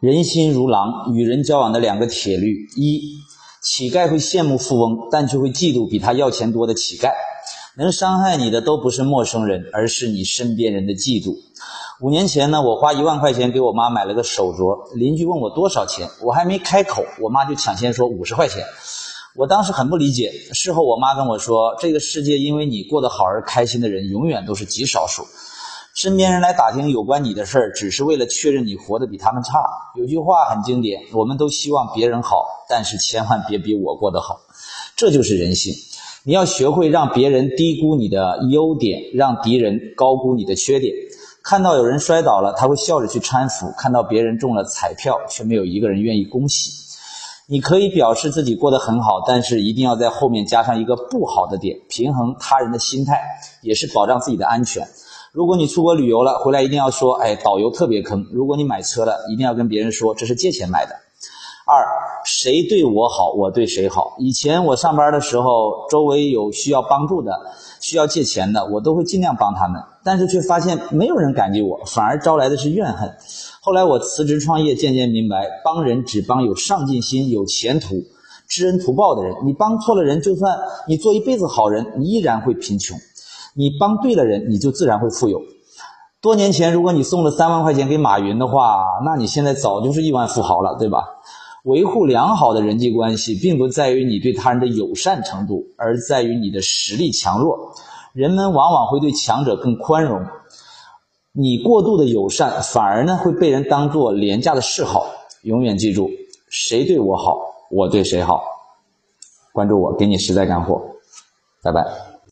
人心如狼，与人交往的两个铁律：一，乞丐会羡慕富翁，但却会嫉妒比他要钱多的乞丐。能伤害你的都不是陌生人，而是你身边人的嫉妒。五年前呢，我花一万块钱给我妈买了个手镯，邻居问我多少钱，我还没开口，我妈就抢先说五十块钱。我当时很不理解，事后我妈跟我说，这个世界因为你过得好而开心的人永远都是极少数。身边人来打听有关你的事儿，只是为了确认你活得比他们差。有句话很经典，我们都希望别人好，但是千万别比我过得好。这就是人性。你要学会让别人低估你的优点，让敌人高估你的缺点。看到有人摔倒了，他会笑着去搀扶；看到别人中了彩票，却没有一个人愿意恭喜。你可以表示自己过得很好，但是一定要在后面加上一个不好的点，平衡他人的心态，也是保障自己的安全。如果你出国旅游了，回来一定要说：“哎，导游特别坑。”如果你买车了，一定要跟别人说这是借钱买的。二，谁对我好，我对谁好。以前我上班的时候，周围有需要帮助的、需要借钱的，我都会尽量帮他们，但是却发现没有人感激我，反而招来的是怨恨。后来我辞职创业，渐渐明白，帮人只帮有上进心、有前途、知恩图报的人。你帮错了人，就算你做一辈子好人，你依然会贫穷；你帮对了人，你就自然会富有。多年前，如果你送了三万块钱给马云的话，那你现在早就是亿万富豪了，对吧？维护良好的人际关系，并不在于你对他人的友善程度，而在于你的实力强弱。人们往往会对强者更宽容。你过度的友善，反而呢会被人当做廉价的嗜好。永远记住，谁对我好，我对谁好。关注我，给你实在干货。拜拜。